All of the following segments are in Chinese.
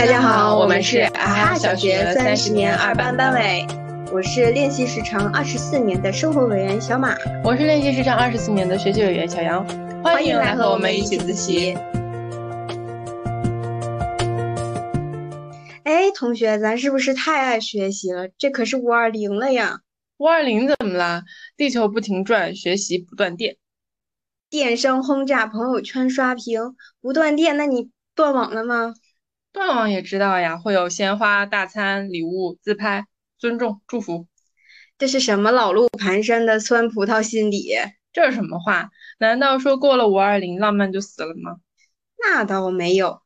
大家好，我们是啊哈小学三十年二班班委，我是练习时长二十四年的生活委员小马，我是练习时长二十四年的学习委员小杨，欢迎来和我们一起自习。哎，同学，咱是不是太爱学习了？这可是五二零了呀！五二零怎么了？地球不停转，学习不断电。电商轰炸，朋友圈刷屏，不断电，那你断网了吗？断网也知道呀，会有鲜花、大餐、礼物、自拍、尊重、祝福。这是什么老路盘山的酸葡萄心理？这是什么话？难道说过了五二零，浪漫就死了吗？那倒没有，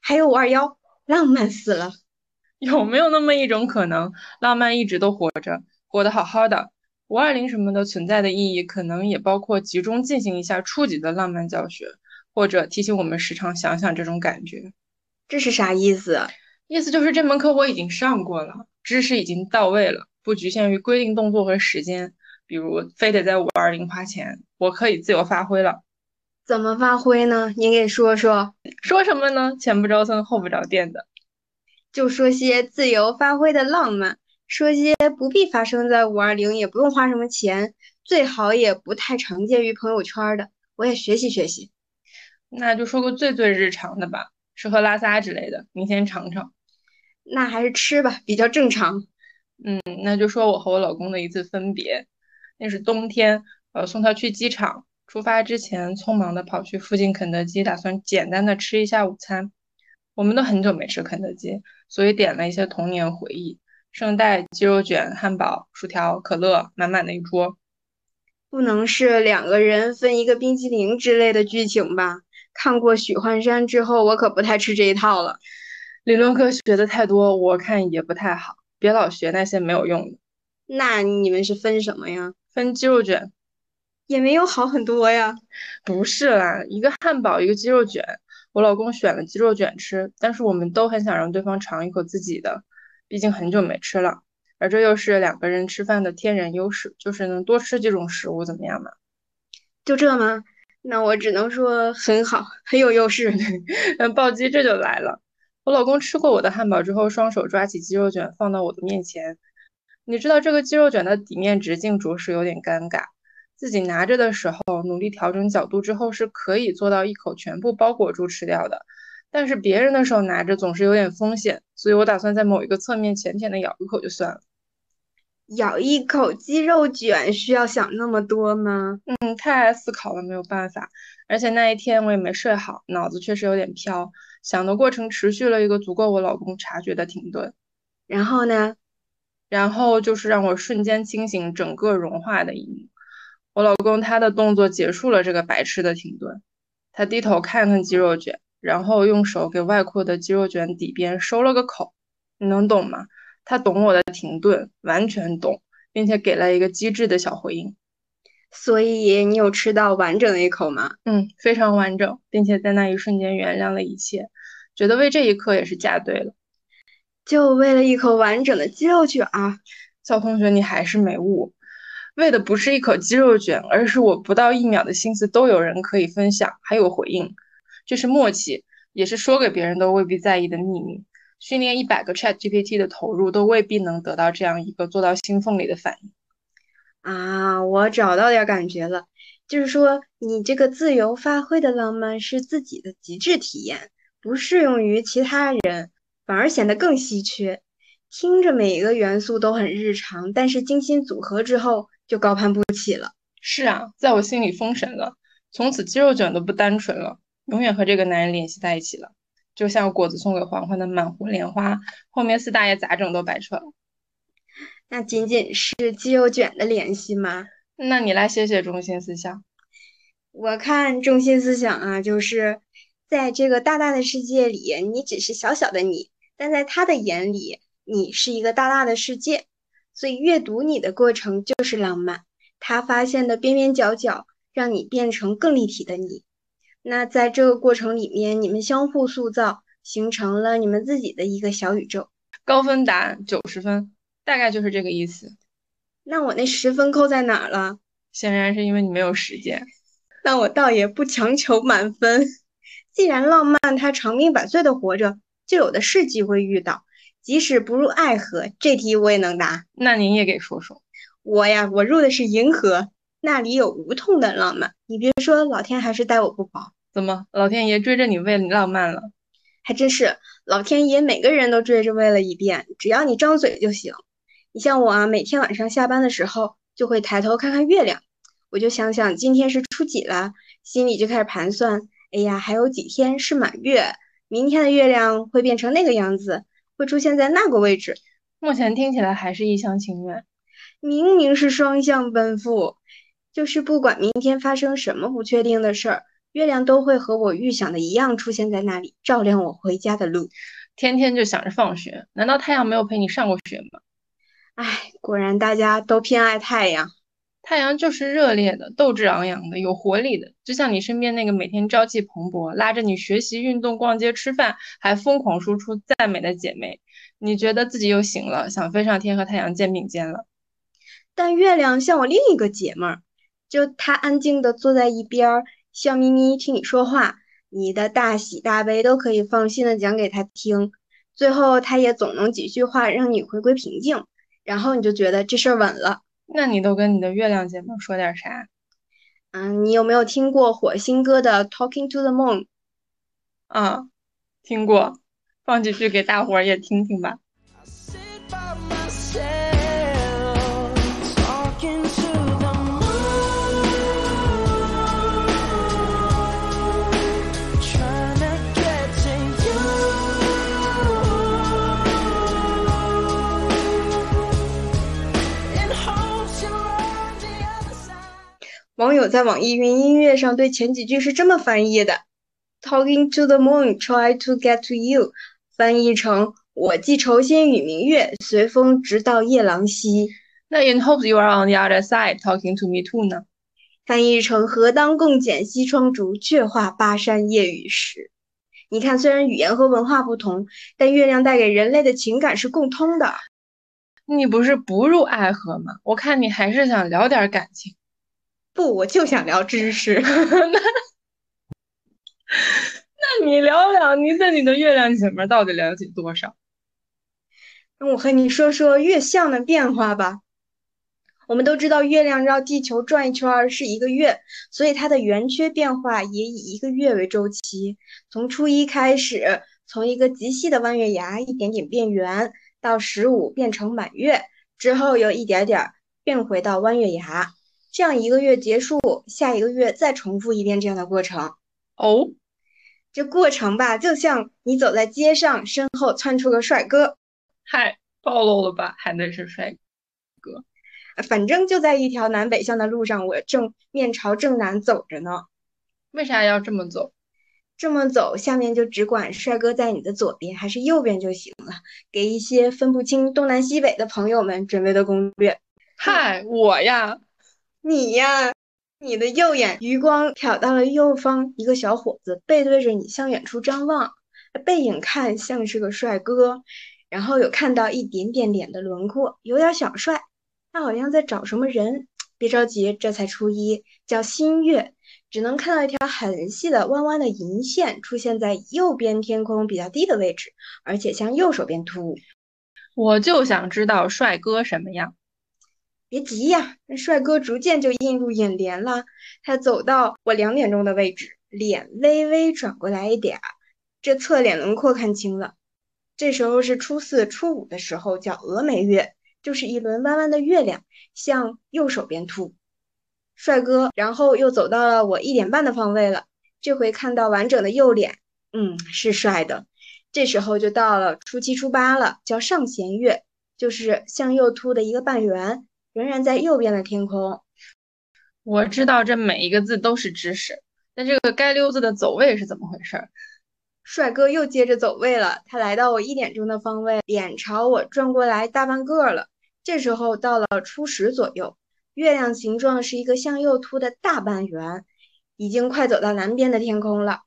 还有五二幺，浪漫死了。有没有那么一种可能，浪漫一直都活着，活得好好的？五二零什么的存在的意义，可能也包括集中进行一下初级的浪漫教学，或者提醒我们时常想想这种感觉。这是啥意思？意思就是这门课我已经上过了，知识已经到位了，不局限于规定动作和时间，比如非得在五二零花钱，我可以自由发挥了。怎么发挥呢？您给说说。说什么呢？前不着村后不着店的，就说些自由发挥的浪漫，说些不必发生在五二零，也不用花什么钱，最好也不太常见于朋友圈的，我也学习学习。那就说个最最日常的吧。吃喝拉撒之类的，您先尝尝。那还是吃吧，比较正常。嗯，那就说我和我老公的一次分别。那是冬天，呃，送他去机场。出发之前，匆忙的跑去附近肯德基，打算简单的吃一下午餐。我们都很久没吃肯德基，所以点了一些童年回忆：圣代、鸡肉卷、汉堡、薯条、可乐，满满的一桌。不能是两个人分一个冰淇淋之类的剧情吧？看过许幻山之后，我可不太吃这一套了。理论课学的太多，我看也不太好。别老学那些没有用的。那你们是分什么呀？分鸡肉卷，也没有好很多呀。不是啦，一个汉堡，一个鸡肉卷。我老公选了鸡肉卷吃，但是我们都很想让对方尝一口自己的，毕竟很久没吃了。而这又是两个人吃饭的天然优势，就是能多吃几种食物，怎么样嘛？就这吗？那我只能说很好，很有优势。那暴击这就来了。我老公吃过我的汉堡之后，双手抓起鸡肉卷放到我的面前。你知道这个鸡肉卷的底面直径着实有点尴尬。自己拿着的时候，努力调整角度之后是可以做到一口全部包裹住吃掉的。但是别人的手拿着总是有点风险，所以我打算在某一个侧面浅浅的咬一口就算了。咬一口鸡肉卷需要想那么多吗？嗯，太爱思考了，没有办法。而且那一天我也没睡好，脑子确实有点飘。想的过程持续了一个足够我老公察觉的停顿。然后呢？然后就是让我瞬间清醒、整个融化的一幕。我老公他的动作结束了这个白痴的停顿。他低头看看鸡肉卷，然后用手给外扩的鸡肉卷底边收了个口。你能懂吗？他懂我的停顿，完全懂，并且给了一个机智的小回应。所以你有吃到完整的一口吗？嗯，非常完整，并且在那一瞬间原谅了一切，觉得为这一刻也是嫁对了。就为了一口完整的鸡肉卷啊！小同学，你还是没悟，为的不是一口鸡肉卷，而是我不到一秒的心思都有人可以分享，还有回应，这是默契，也是说给别人都未必在意的秘密。训练一百个 Chat GPT 的投入，都未必能得到这样一个做到心缝里的反应啊！我找到点感觉了，就是说你这个自由发挥的浪漫是自己的极致体验，不适用于其他人，反而显得更稀缺。听着每一个元素都很日常，但是精心组合之后就高攀不起了。是啊，在我心里封神了，从此肌肉卷都不单纯了，永远和这个男人联系在一起了。就像果子送给黄欢的满湖莲花，后面四大爷咋整都白扯了。那仅仅是鸡肉卷的联系吗？那你来写写中心思想。我看中心思想啊，就是在这个大大的世界里，你只是小小的你，但在他的眼里，你是一个大大的世界。所以阅读你的过程就是浪漫，他发现的边边角角，让你变成更立体的你。那在这个过程里面，你们相互塑造，形成了你们自己的一个小宇宙。高分答案九十分，大概就是这个意思。那我那十分扣在哪儿了？显然是因为你没有时间。那我倒也不强求满分。既然浪漫它长命百岁的活着，就有的是机会遇到。即使不入爱河，这题我也能答。那您也给说说。我呀，我入的是银河，那里有无痛的浪漫。你别说，老天还是待我不薄。怎么，老天爷追着你为你浪漫了？还真是，老天爷每个人都追着喂了一遍，只要你张嘴就行。你像我啊，每天晚上下班的时候就会抬头看看月亮，我就想想今天是初几了，心里就开始盘算。哎呀，还有几天是满月，明天的月亮会变成那个样子，会出现在那个位置。目前听起来还是一厢情愿，明明是双向奔赴。就是不管明天发生什么不确定的事儿，月亮都会和我预想的一样出现在那里，照亮我回家的路。天天就想着放学，难道太阳没有陪你上过学吗？唉，果然大家都偏爱太阳。太阳就是热烈的、斗志昂扬的、有活力的，就像你身边那个每天朝气蓬勃、拉着你学习、运动、逛街、吃饭，还疯狂输出赞美的姐妹。你觉得自己又醒了，想飞上天和太阳肩并肩了。但月亮像我另一个姐妹儿，就她安静的坐在一边，笑眯眯听你说话，你的大喜大悲都可以放心的讲给他听，最后他也总能几句话让你回归平静，然后你就觉得这事儿稳了。那你都跟你的月亮姐妹说点啥？嗯，你有没有听过火星哥的《Talking to the Moon》？啊，听过，放几句给大伙儿也听听吧。友在网易云音乐上对前几句是这么翻译的：“Talking to the moon, try to get to you。”翻译成“我寄愁心与明月，随风直到夜郎西。”那 “In hopes you are on the other side, talking to me too” 呢？翻译成“何当共剪西窗烛，却话巴山夜雨时。”你看，虽然语言和文化不同，但月亮带给人类的情感是共通的。你不是不入爱河吗？我看你还是想聊点感情。不，我就想聊知识。那，那你聊聊你对你的月亮姐妹到底了解多少？那我和你说说月相的变化吧。我们都知道，月亮绕地球转一圈是一个月，所以它的圆缺变化也以一个月为周期。从初一开始，从一个极细的弯月牙一点点变圆，到十五变成满月，之后又一点点变回到弯月牙。这样一个月结束，下一个月再重复一遍这样的过程。哦，这过程吧，就像你走在街上，身后窜出个帅哥。嗨，暴露了吧？还能是帅哥。反正就在一条南北向的路上，我正面朝正南走着呢。为啥要这么走？这么走，下面就只管帅哥在你的左边还是右边就行了。给一些分不清东南西北的朋友们准备的攻略。嗨，我呀。你呀，你的右眼余光瞟到了右方一个小伙子，背对着你向远处张望，背影看像是个帅哥，然后有看到一点点脸的轮廓，有点小帅。他好像在找什么人。别着急，这才初一，叫新月，只能看到一条很细的弯弯的银线出现在右边天空比较低的位置，而且向右手边凸。我就想知道帅哥什么样。别急呀，那帅哥逐渐就映入眼帘了。他走到我两点钟的位置，脸微微转过来一点儿，这侧脸轮廓看清了。这时候是初四、初五的时候，叫峨眉月，就是一轮弯弯的月亮，向右手边凸。帅哥，然后又走到了我一点半的方位了，这回看到完整的右脸，嗯，是帅的。这时候就到了初七、初八了，叫上弦月，就是向右凸的一个半圆。仍然在右边的天空。我知道这每一个字都是知识，但这个街溜子的走位是怎么回事？帅哥又接着走位了，他来到我一点钟的方位，脸朝我转过来大半个了。这时候到了初十左右，月亮形状是一个向右凸的大半圆，已经快走到南边的天空了。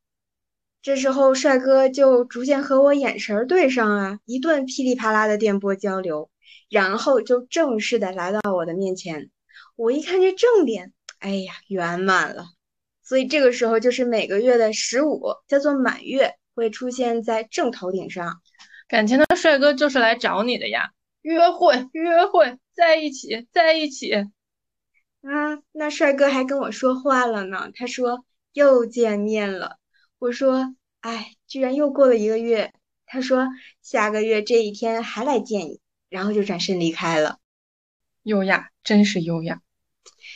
这时候帅哥就逐渐和我眼神对上啊，一顿噼里啪啦的电波交流。然后就正式的来到我的面前，我一看这正脸，哎呀，圆满了。所以这个时候就是每个月的十五，叫做满月，会出现在正头顶上。感情的帅哥就是来找你的呀，约会，约会，在一起，在一起。啊，那帅哥还跟我说话了呢，他说又见面了。我说，哎，居然又过了一个月。他说下个月这一天还来见你，然后就转身离开了。优雅，真是优雅。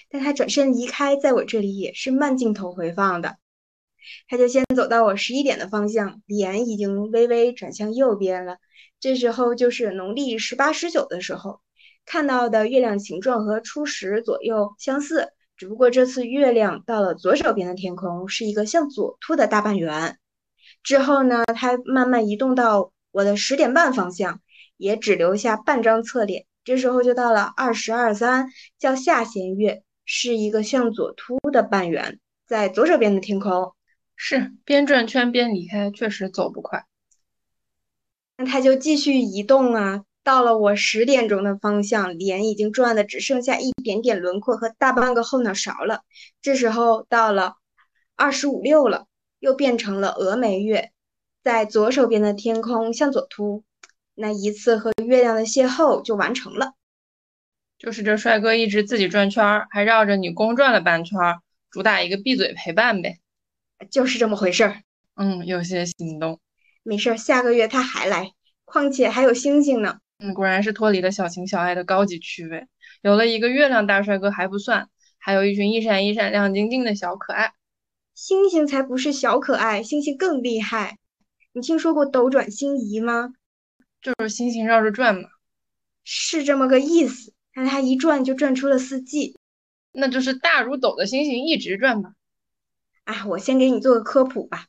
但他转身离开，在我这里也是慢镜头回放的。他就先走到我十一点的方向，脸已经微微转向右边了。这时候就是农历十八、十九的时候，看到的月亮形状和初十左右相似，只不过这次月亮到了左手边的天空，是一个向左凸的大半圆。之后呢，他慢慢移动到我的十点半方向，也只留下半张侧脸。这时候就到了二十二三，叫下弦月，是一个向左凸的半圆，在左手边的天空。是边转圈边离开，确实走不快。那他就继续移动啊，到了我十点钟的方向，脸已经转的只剩下一点点轮廓和大半个后脑勺了。这时候到了二十五六了，又变成了峨眉月，在左手边的天空向左凸。那一次和月亮的邂逅就完成了，就是这帅哥一直自己转圈儿，还绕着你公转了半圈儿，主打一个闭嘴陪伴呗，就是这么回事儿。嗯，有些心动。没事儿，下个月他还来，况且还有星星呢。嗯，果然是脱离了小情小爱的高级趣味，有了一个月亮大帅哥还不算，还有一群一闪一闪亮晶晶的小可爱。星星才不是小可爱，星星更厉害。你听说过斗转星移吗？就是星星绕着转嘛，是这么个意思。但它一转就转出了四季，那就是大如斗的星星一直转吧。哎，我先给你做个科普吧。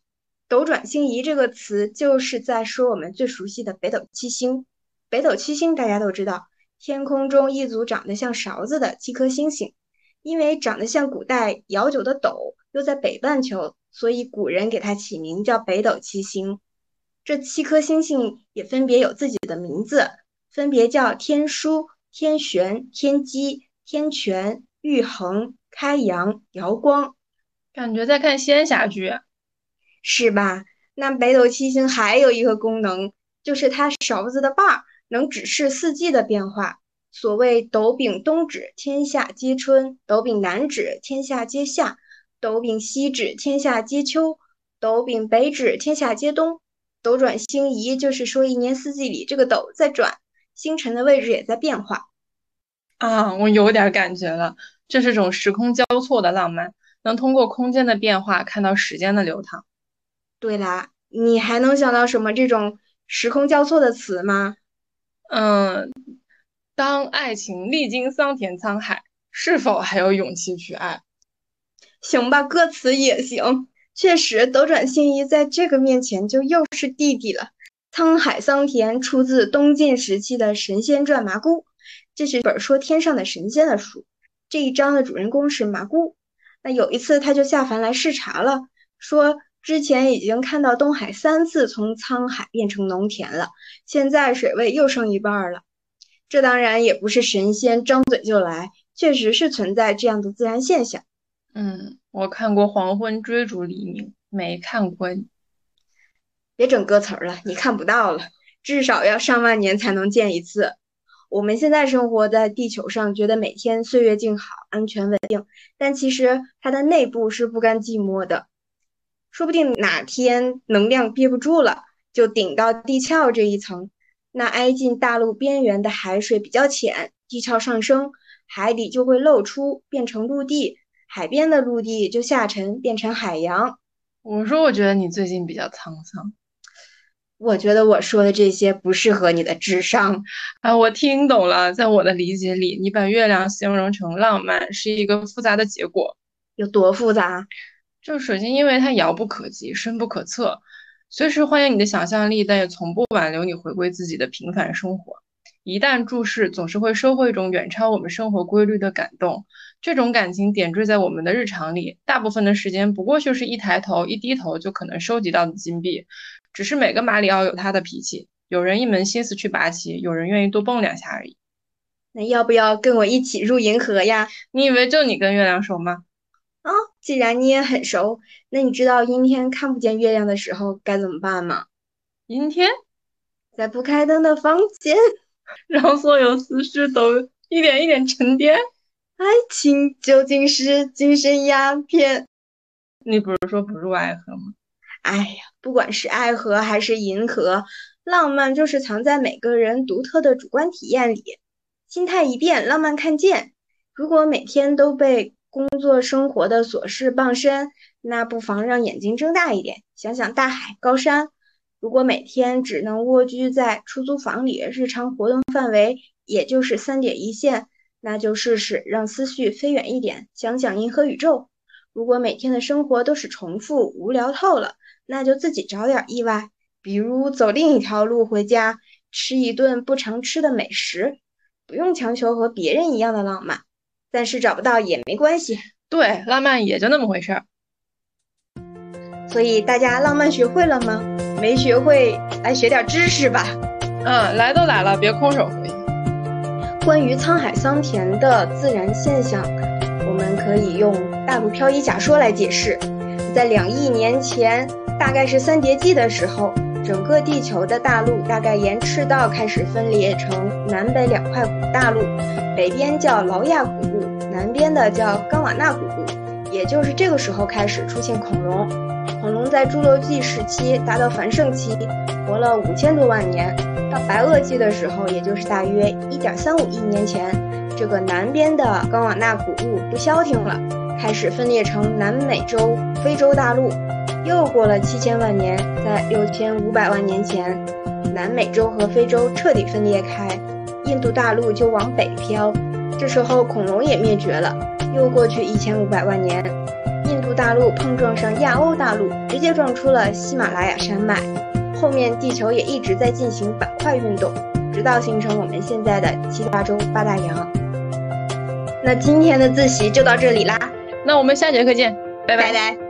斗转星移这个词就是在说我们最熟悉的北斗七星。北斗七星大家都知道，天空中一组长得像勺子的七颗星星。因为长得像古代摇酒的斗，又在北半球，所以古人给它起名叫北斗七星。这七颗星星也分别有自己的名字，分别叫天枢、天璇、天机、天权、玉衡、开阳、瑶光。感觉在看仙侠剧，是吧？那北斗七星还有一个功能，就是它勺子的把儿能指示四季的变化。所谓斗柄东指，天下皆春；斗柄南指，天下皆夏；斗柄西指，天下皆秋；斗柄北指，天下皆冬。斗转星移，就是说一年四季里这个斗在转，星辰的位置也在变化。啊，我有点感觉了，这是种时空交错的浪漫，能通过空间的变化看到时间的流淌。对啦，你还能想到什么这种时空交错的词吗？嗯，当爱情历经桑田沧海，是否还有勇气去爱？行吧，歌词也行。确实，斗转星移在这个面前就又是弟弟了。沧海桑田出自东晋时期的《神仙传》麻姑，这是本说天上的神仙的书。这一章的主人公是麻姑。那有一次，他就下凡来视察了，说之前已经看到东海三次从沧海变成农田了，现在水位又升一半了。这当然也不是神仙张嘴就来，确实是存在这样的自然现象。嗯。我看过《黄昏追逐黎明》，没看过你。别整歌词了，你看不到了。至少要上万年才能见一次。我们现在生活在地球上，觉得每天岁月静好、安全稳定，但其实它的内部是不甘寂寞的。说不定哪天能量憋不住了，就顶到地壳这一层。那挨近大陆边缘的海水比较浅，地壳上升，海底就会露出，变成陆地。海边的陆地就下沉变成海洋。我说，我觉得你最近比较沧桑。我觉得我说的这些不适合你的智商啊。我听懂了，在我的理解里，你把月亮形容成浪漫是一个复杂的结果。有多复杂？就首先，因为它遥不可及、深不可测，随时欢迎你的想象力，但也从不挽留你回归自己的平凡生活。一旦注视，总是会收获一种远超我们生活规律的感动。这种感情点缀在我们的日常里，大部分的时间不过就是一抬头、一低头就可能收集到的金币。只是每个马里奥有他的脾气，有人一门心思去拔旗，有人愿意多蹦两下而已。那要不要跟我一起入银河呀？你以为就你跟月亮熟吗？啊，既然你也很熟，那你知道阴天看不见月亮的时候该怎么办吗？阴天，在不开灯的房间，让所有思绪都一点一点沉淀。爱情究竟是精神鸦片？你不是说不入爱河吗？哎呀，不管是爱河还是银河，浪漫就是藏在每个人独特的主观体验里。心态一变，浪漫看见。如果每天都被工作生活的琐事傍身，那不妨让眼睛睁大一点，想想大海、高山。如果每天只能蜗居在出租房里，日常活动范围也就是三点一线，那就试试让思绪飞远一点，想想银河宇宙。如果每天的生活都是重复，无聊透了，那就自己找点意外，比如走另一条路回家，吃一顿不常吃的美食。不用强求和别人一样的浪漫，暂时找不到也没关系。对，浪漫也就那么回事儿。所以大家浪漫学会了吗？没学会，来学点知识吧。嗯，来都来了，别空手回。关于沧海桑田的自然现象，我们可以用大陆漂移假说来解释。在两亿年前，大概是三叠纪的时候。整个地球的大陆大概沿赤道开始分裂成南北两块古大陆，北边叫劳亚古陆，南边的叫冈瓦纳古陆。也就是这个时候开始出现恐龙，恐龙在侏罗纪时期达到繁盛期，活了五千多万年。到白垩纪的时候，也就是大约一点三五亿年前，这个南边的冈瓦纳古陆不消停了，开始分裂成南美洲、非洲大陆。又过了七千万年，在六千五百万年前，南美洲和非洲彻底分裂开，印度大陆就往北漂。这时候恐龙也灭绝了。又过去一千五百万年，大陆碰撞上亚欧大陆，直接撞出了喜马拉雅山脉。后面地球也一直在进行板块运动，直到形成我们现在的七大洲八大洋。那今天的自习就到这里啦，那我们下节课见，拜拜拜。